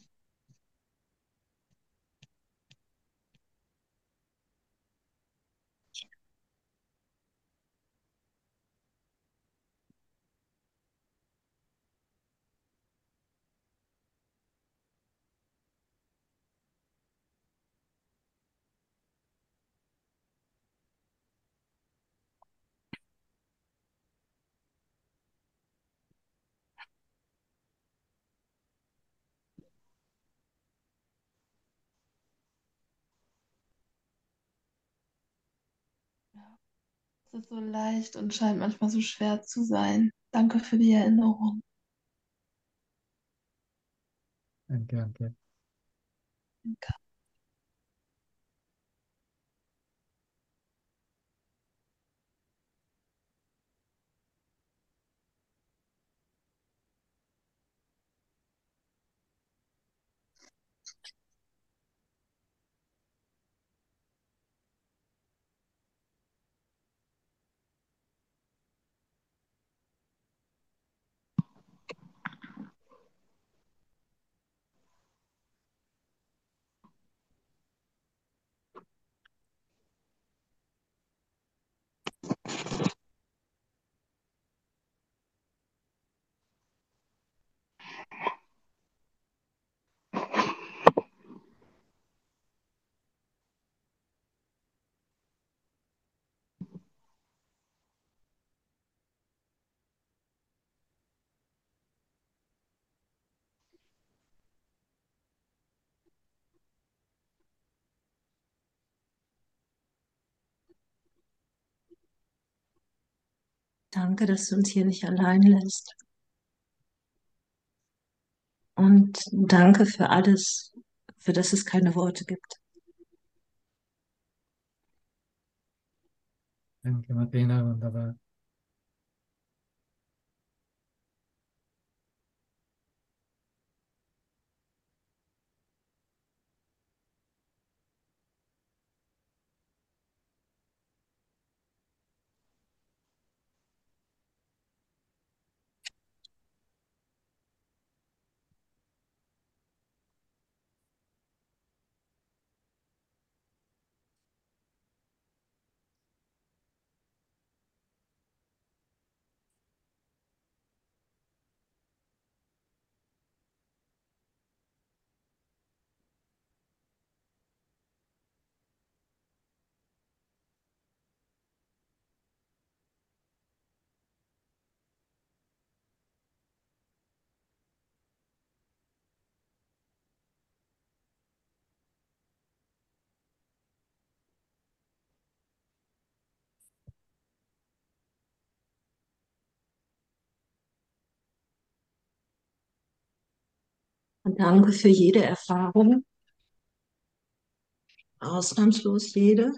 Ist so leicht und scheint manchmal so schwer zu sein. Danke für die Erinnerung. Danke, danke. Danke. Danke, dass du uns hier nicht allein lässt. Und danke für alles, für das es keine Worte gibt. Danke, Martina, wunderbar. Und danke für jede Erfahrung, ausnahmslos jede.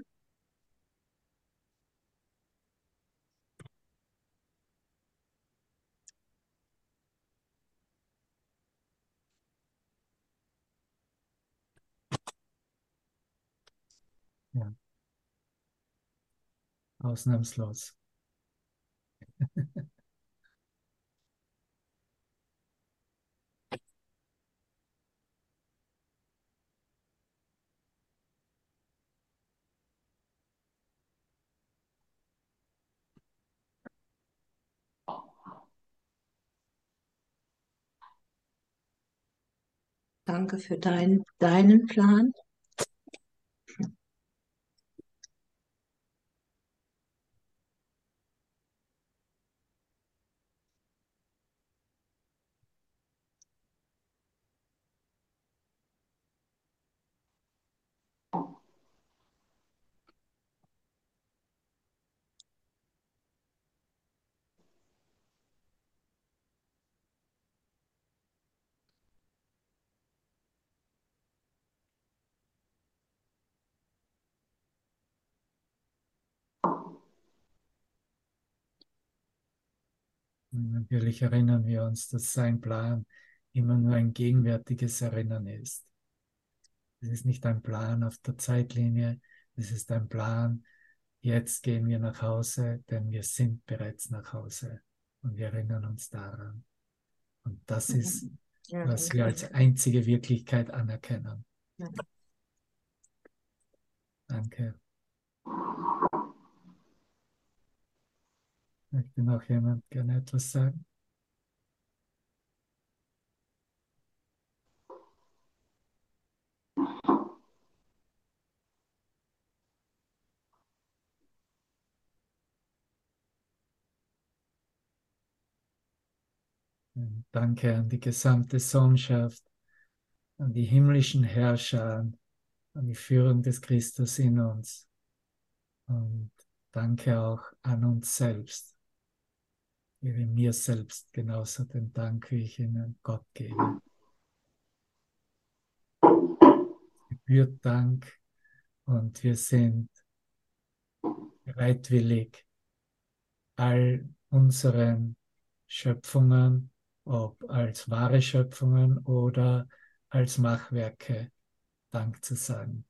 Ja. Ausnahmslos. Danke für dein, deinen Plan. Und natürlich erinnern wir uns, dass sein Plan immer nur ein gegenwärtiges Erinnern ist. Es ist nicht ein Plan auf der Zeitlinie, es ist ein Plan, jetzt gehen wir nach Hause, denn wir sind bereits nach Hause und wir erinnern uns daran. Und das ist, Ja, was wir als einzige Wirklichkeit anerkennen. Ja. Danke. Möchte noch jemand gerne etwas sagen? Danke an die gesamte Sohnschaft, an die himmlischen Herrscher, an die Führung des Christus in uns. Und danke auch an uns selbst. Ich gebe mir selbst genauso den Dank, wie ich ihnen Gott gebe. Gebührt Dank und wir sind bereitwillig, all unseren Schöpfungen, ob als wahre Schöpfungen oder als Machwerke, Dank zu sagen.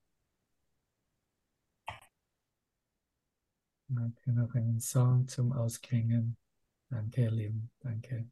Danke noch einen Song zum Ausklingen. Danke, ihr Lieben. Danke.